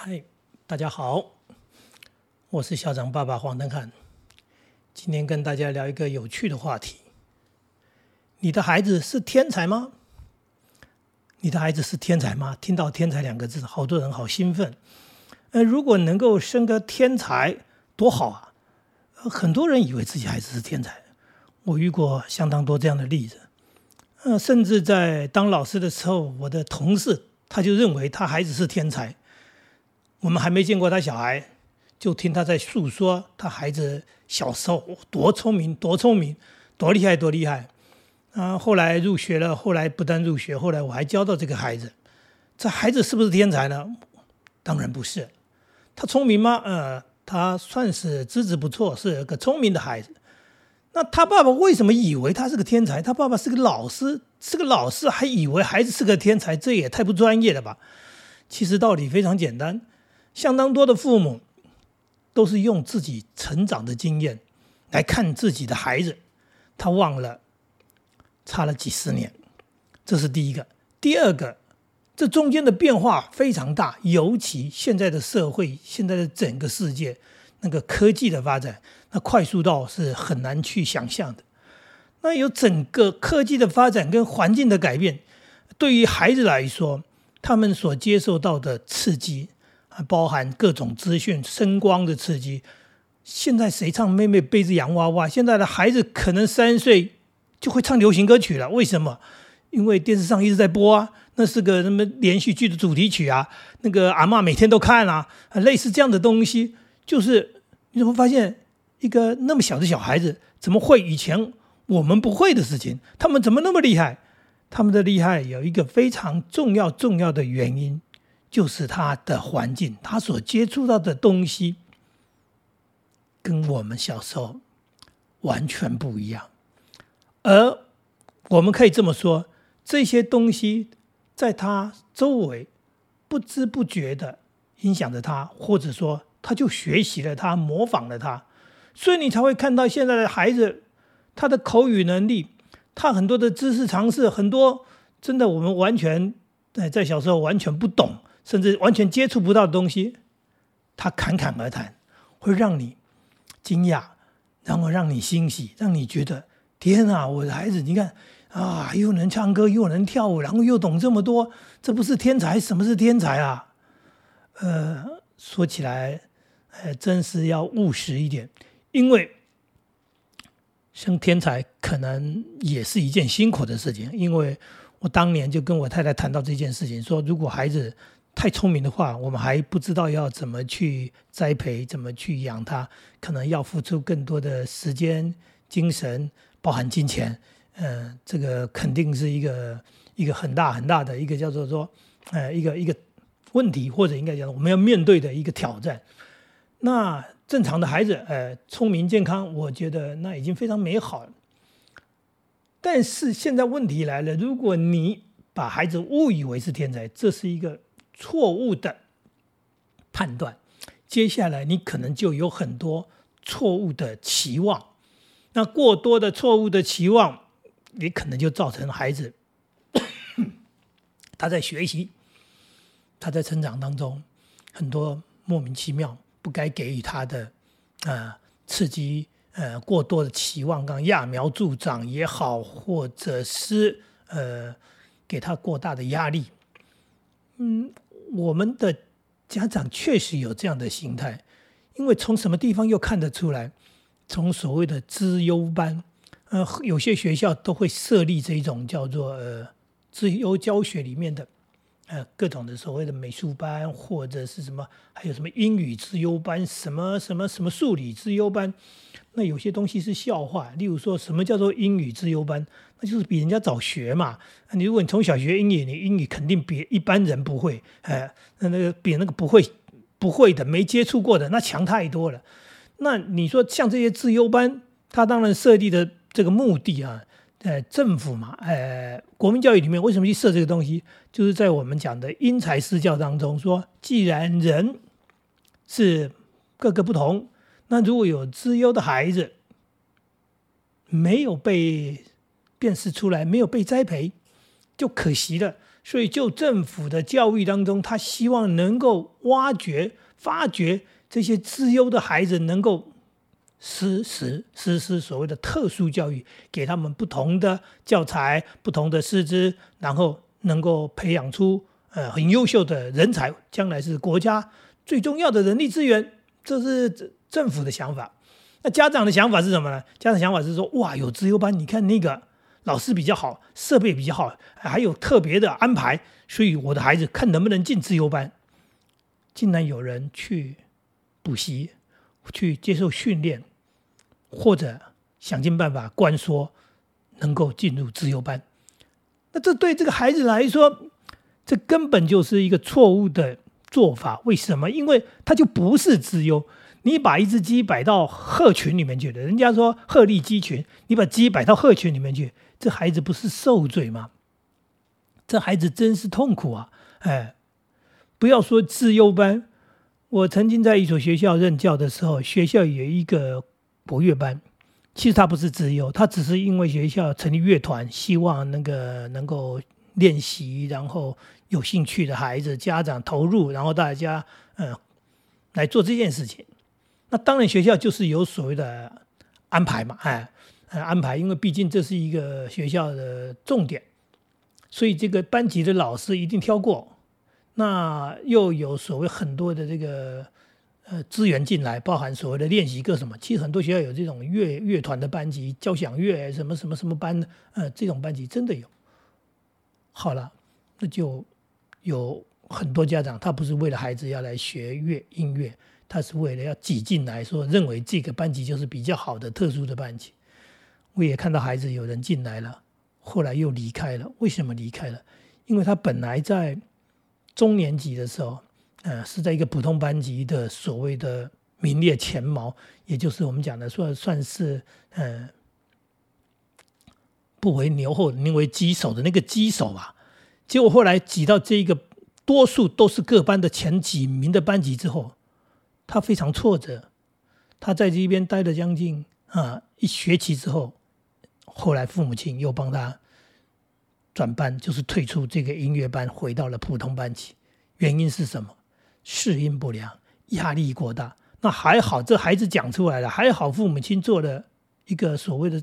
嗨，大家好，我是校长爸爸黄登汉。今天跟大家聊一个有趣的话题：你的孩子是天才吗？你的孩子是天才吗？听到“天才”两个字，好多人好兴奋。呃，如果能够生个天才，多好啊！很多人以为自己孩子是天才，我遇过相当多这样的例子。呃，甚至在当老师的时候，我的同事他就认为他孩子是天才。我们还没见过他小孩，就听他在诉说他孩子小时候多聪明、多聪明、多厉害、多厉害。啊，后来入学了，后来不但入学，后来我还教到这个孩子。这孩子是不是天才呢？当然不是。他聪明吗？呃，他算是资质不错，是个聪明的孩子。那他爸爸为什么以为他是个天才？他爸爸是个老师，是个老师还以为孩子是个天才，这也太不专业了吧？其实道理非常简单。相当多的父母都是用自己成长的经验来看自己的孩子，他忘了差了几十年，这是第一个。第二个，这中间的变化非常大，尤其现在的社会，现在的整个世界，那个科技的发展，那快速到是很难去想象的。那有整个科技的发展跟环境的改变，对于孩子来说，他们所接受到的刺激。包含各种资讯、声光的刺激。现在谁唱《妹妹背着洋娃娃》？现在的孩子可能三岁就会唱流行歌曲了。为什么？因为电视上一直在播啊，那是个什么连续剧的主题曲啊？那个阿妈每天都看啊，类似这样的东西。就是你怎么发现一个那么小的小孩子怎么会以前我们不会的事情？他们怎么那么厉害？他们的厉害有一个非常重要重要的原因。就是他的环境，他所接触到的东西，跟我们小时候完全不一样。而我们可以这么说，这些东西在他周围不知不觉的影响着他，或者说他就学习了他，模仿了他，所以你才会看到现在的孩子，他的口语能力，他很多的知识常识，很多真的我们完全在在小时候完全不懂。甚至完全接触不到的东西，他侃侃而谈，会让你惊讶，然后让你欣喜，让你觉得天啊，我的孩子，你看啊，又能唱歌，又能跳舞，然后又懂这么多，这不是天才？什么是天才啊？呃，说起来，呃，真是要务实一点，因为生天才可能也是一件辛苦的事情。因为我当年就跟我太太谈到这件事情，说如果孩子。太聪明的话，我们还不知道要怎么去栽培，怎么去养他，可能要付出更多的时间、精神，包含金钱。嗯，这个肯定是一个一个很大很大的一个叫做说，呃，一个一个问题，或者应该讲我们要面对的一个挑战。那正常的孩子，呃，聪明健康，我觉得那已经非常美好了。但是现在问题来了，如果你把孩子误以为是天才，这是一个。错误的判断，接下来你可能就有很多错误的期望。那过多的错误的期望，你可能就造成孩子 他在学习、他在成长当中很多莫名其妙不该给予他的呃刺激，呃过多的期望，刚揠苗助长也好，或者是呃给他过大的压力，嗯。我们的家长确实有这样的心态，因为从什么地方又看得出来？从所谓的资优班，呃，有些学校都会设立这种叫做呃资优教学里面的呃各种的所谓的美术班或者是什么，还有什么英语资优班，什么什么什么数理资优班。那有些东西是笑话，例如说什么叫做英语自由班，那就是比人家早学嘛。你如果你从小学英语，你英语肯定比一般人不会，哎，那那个比那个不会不会的、没接触过的那强太多了。那你说像这些自由班，它当然设立的这个目的啊，呃，政府嘛，呃，国民教育里面为什么去设这个东西？就是在我们讲的因材施教当中，说既然人是各个不同。那如果有资优的孩子没有被辨识出来，没有被栽培，就可惜了。所以就政府的教育当中，他希望能够挖掘、发掘这些资优的孩子，能够实施实施所谓的特殊教育，给他们不同的教材、不同的师资，然后能够培养出呃很优秀的人才，将来是国家最重要的人力资源。这是政府的想法。那家长的想法是什么呢？家长想法是说：哇，有资优班，你看那个老师比较好，设备比较好，还有特别的安排，所以我的孩子看能不能进资优班。竟然有人去补习，去接受训练，或者想尽办法关说能够进入资优班。那这对这个孩子来说，这根本就是一个错误的做法。为什么？因为他就不是资优。你把一只鸡摆到鹤群里面去了，人家说鹤立鸡群，你把鸡摆到鹤群里面去，这孩子不是受罪吗？这孩子真是痛苦啊！哎，不要说自优班，我曾经在一所学校任教的时候，学校有一个博乐班，其实他不是自优，他只是因为学校成立乐团，希望那个能够练习，然后有兴趣的孩子家长投入，然后大家嗯来做这件事情。那当然，学校就是有所谓的安排嘛，哎，安排，因为毕竟这是一个学校的重点，所以这个班级的老师一定挑过。那又有所谓很多的这个呃资源进来，包含所谓的练习课什么。其实很多学校有这种乐乐团的班级，交响乐什么什么什么班的，呃，这种班级真的有。好了，那就有很多家长，他不是为了孩子要来学乐音乐。他是为了要挤进来，说认为这个班级就是比较好的特殊的班级。我也看到孩子有人进来了，后来又离开了。为什么离开了？因为他本来在中年级的时候，呃，是在一个普通班级的所谓的名列前茅，也就是我们讲的说算是呃不为牛后宁为鸡首的那个鸡首吧。结果后来挤到这一个多数都是各班的前几名的班级之后。他非常挫折，他在这边待了将近啊一学期之后，后来父母亲又帮他转班，就是退出这个音乐班，回到了普通班级。原因是什么？适应不良，压力过大。那还好，这孩子讲出来了，还好父母亲做了一个所谓的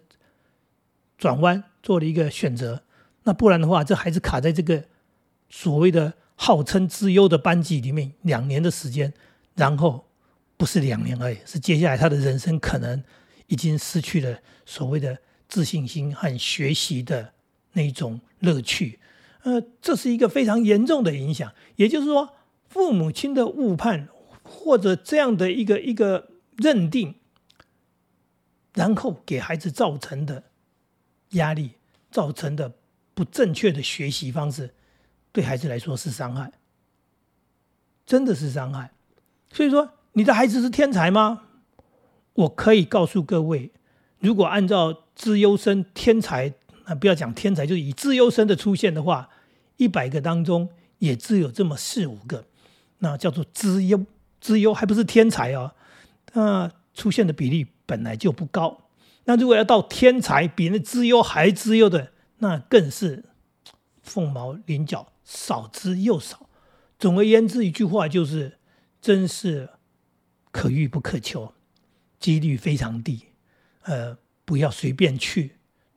转弯，做了一个选择。那不然的话，这孩子卡在这个所谓的号称资优的班级里面两年的时间，然后。不是两年而已，是接下来他的人生可能已经失去了所谓的自信心和学习的那种乐趣。呃，这是一个非常严重的影响。也就是说，父母亲的误判或者这样的一个一个认定，然后给孩子造成的压力，造成的不正确的学习方式，对孩子来说是伤害，真的是伤害。所以说。你的孩子是天才吗？我可以告诉各位，如果按照资优生天才，啊，不要讲天才，就是以资优生的出现的话，一百个当中也只有这么四五个，那叫做资优，资优还不是天才哦，那出现的比例本来就不高。那如果要到天才比那资优还资优的，那更是凤毛麟角，少之又少。总而言之，一句话就是，真是。可遇不可求，几率非常低，呃，不要随便去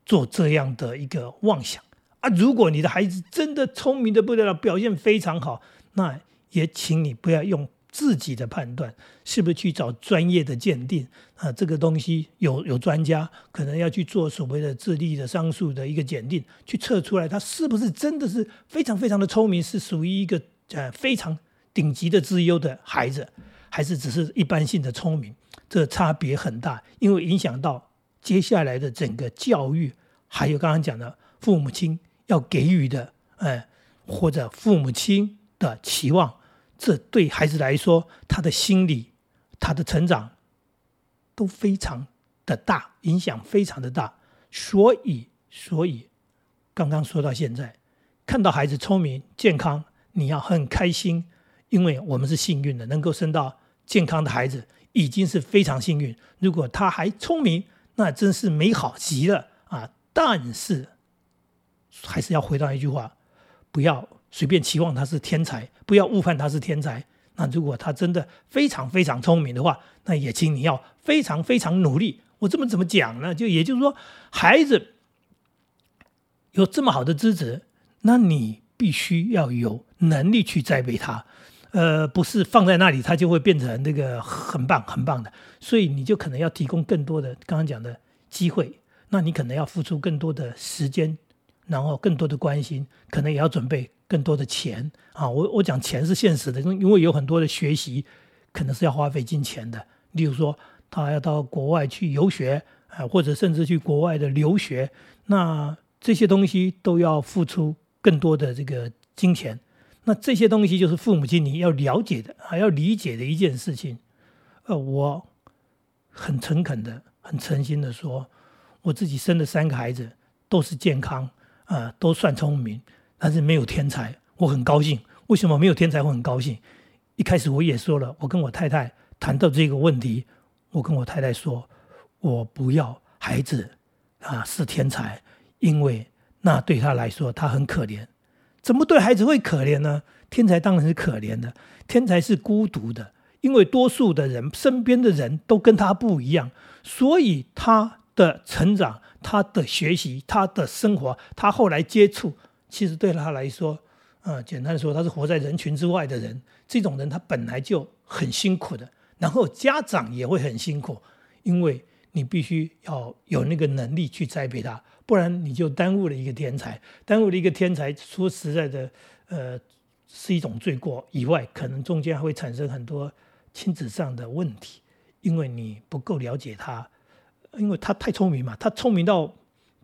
做这样的一个妄想啊！如果你的孩子真的聪明的不得了，表现非常好，那也请你不要用自己的判断，是不是去找专业的鉴定啊？这个东西有有专家可能要去做所谓的智力的商数的一个检定，去测出来他是不是真的是非常非常的聪明，是属于一个呃非常顶级的资优的孩子。还是只是一般性的聪明，这差别很大，因为影响到接下来的整个教育，还有刚刚讲的父母亲要给予的，哎，或者父母亲的期望，这对孩子来说，他的心理、他的成长都非常的大，影响非常的大。所以，所以刚刚说到现在，看到孩子聪明、健康，你要很开心。因为我们是幸运的，能够生到健康的孩子，已经是非常幸运。如果他还聪明，那真是美好极了啊！但是，还是要回到一句话：不要随便期望他是天才，不要误判他是天才。那如果他真的非常非常聪明的话，那也请你要非常非常努力。我这么怎么讲呢？就也就是说，孩子有这么好的资质，那你必须要有能力去栽培他。呃，不是放在那里，他就会变成那个很棒很棒的。所以你就可能要提供更多的刚刚讲的机会。那你可能要付出更多的时间，然后更多的关心，可能也要准备更多的钱啊。我我讲钱是现实的，因为有很多的学习可能是要花费金钱的。例如说，他要到国外去游学啊，或者甚至去国外的留学，那这些东西都要付出更多的这个金钱。那这些东西就是父母亲你要了解的，还要理解的一件事情。呃，我很诚恳的、很诚心的说。我自己生的三个孩子都是健康，啊，都算聪明，但是没有天才。我很高兴，为什么没有天才？我很高兴。一开始我也说了，我跟我太太谈到这个问题，我跟我太太说，我不要孩子啊是天才，因为那对他来说他很可怜。怎么对孩子会可怜呢？天才当然是可怜的，天才是孤独的，因为多数的人身边的人都跟他不一样，所以他。的成长，他的学习，他的生活，他后来接触，其实对他来说，呃，简单说，他是活在人群之外的人。这种人他本来就很辛苦的，然后家长也会很辛苦，因为你必须要有那个能力去栽培他，不然你就耽误了一个天才，耽误了一个天才。说实在的，呃，是一种罪过。以外，可能中间还会产生很多亲子上的问题，因为你不够了解他。因为他太聪明嘛，他聪明到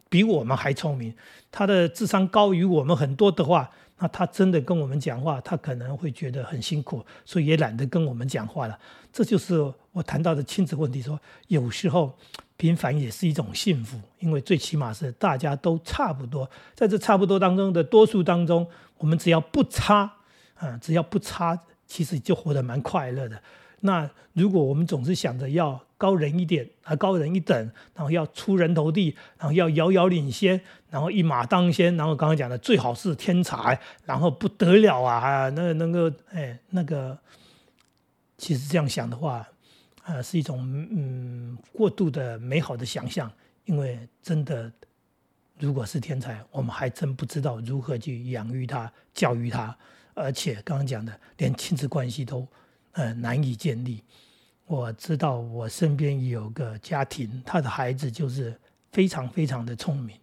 比我们还聪明，他的智商高于我们很多的话，那他真的跟我们讲话，他可能会觉得很辛苦，所以也懒得跟我们讲话了。这就是我谈到的亲子问题，说有时候平凡也是一种幸福，因为最起码是大家都差不多，在这差不多当中的多数当中，我们只要不差啊，只要不差，其实就活得蛮快乐的。那如果我们总是想着要高人一点啊，高人一等，然后要出人头地，然后要遥遥领先，然后一马当先，然后刚刚讲的最好是天才，然后不得了啊，那那个哎那个，其实这样想的话，呃，是一种嗯过度的美好的想象，因为真的如果是天才，我们还真不知道如何去养育他、教育他，而且刚刚讲的连亲子关系都。呃，难以建立。我知道我身边有个家庭，他的孩子就是非常非常的聪明。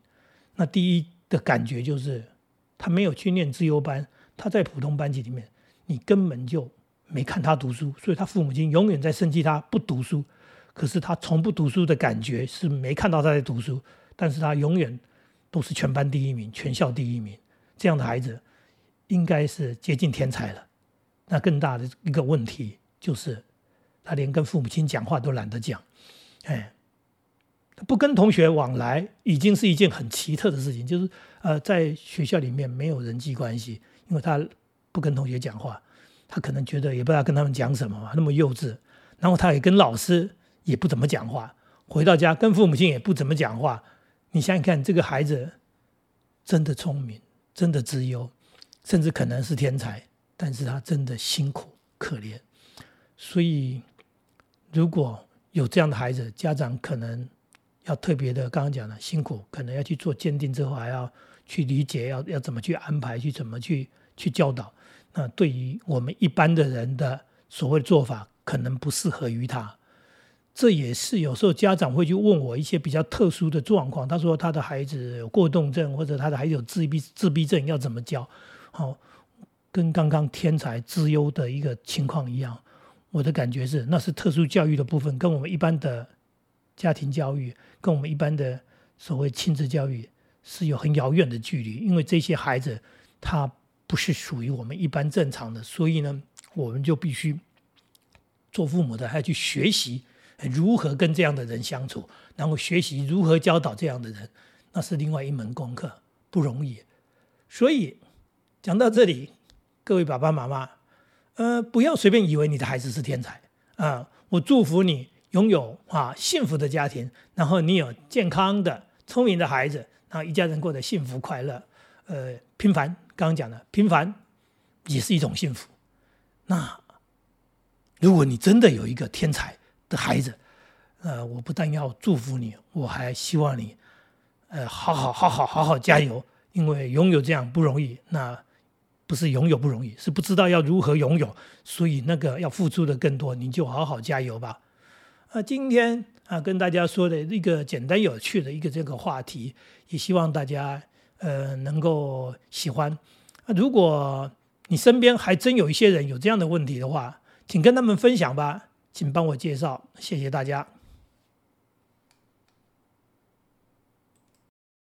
那第一的感觉就是，他没有去念自优班，他在普通班级里面，你根本就没看他读书，所以他父母亲永远在生气他不读书。可是他从不读书的感觉是没看到他在读书，但是他永远都是全班第一名，全校第一名。这样的孩子应该是接近天才了。那更大的一个问题就是，他连跟父母亲讲话都懒得讲，哎，不跟同学往来已经是一件很奇特的事情。就是呃，在学校里面没有人际关系，因为他不跟同学讲话，他可能觉得也不知道跟他们讲什么嘛，那么幼稚。然后他也跟老师也不怎么讲话，回到家跟父母亲也不怎么讲话。你想想看，这个孩子真的聪明，真的自由，甚至可能是天才。但是他真的辛苦可怜，所以如果有这样的孩子，家长可能要特别的，刚刚讲的辛苦，可能要去做鉴定之后，还要去理解，要要怎么去安排，去怎么去去教导。那对于我们一般的人的所谓做法，可能不适合于他。这也是有时候家长会去问我一些比较特殊的状况，他说他的孩子有过动症，或者他的孩子有自闭自闭症，要怎么教？好。跟刚刚天才之优的一个情况一样，我的感觉是，那是特殊教育的部分，跟我们一般的家庭教育，跟我们一般的所谓亲子教育是有很遥远的距离。因为这些孩子他不是属于我们一般正常的，所以呢，我们就必须做父母的还要去学习如何跟这样的人相处，然后学习如何教导这样的人，那是另外一门功课，不容易。所以讲到这里。各位爸爸妈妈，呃，不要随便以为你的孩子是天才啊！我祝福你拥有啊幸福的家庭，然后你有健康的、聪明的孩子，然后一家人过得幸福快乐。呃，平凡。刚刚讲的平凡也是一种幸福。那如果你真的有一个天才的孩子，呃，我不但要祝福你，我还希望你，呃，好好好好好好加油，因为拥有这样不容易。那不是拥有不容易，是不知道要如何拥有，所以那个要付出的更多，你就好好加油吧。啊，今天啊跟大家说的一个简单有趣的一个这个话题，也希望大家呃能够喜欢。啊，如果你身边还真有一些人有这样的问题的话，请跟他们分享吧，请帮我介绍，谢谢大家。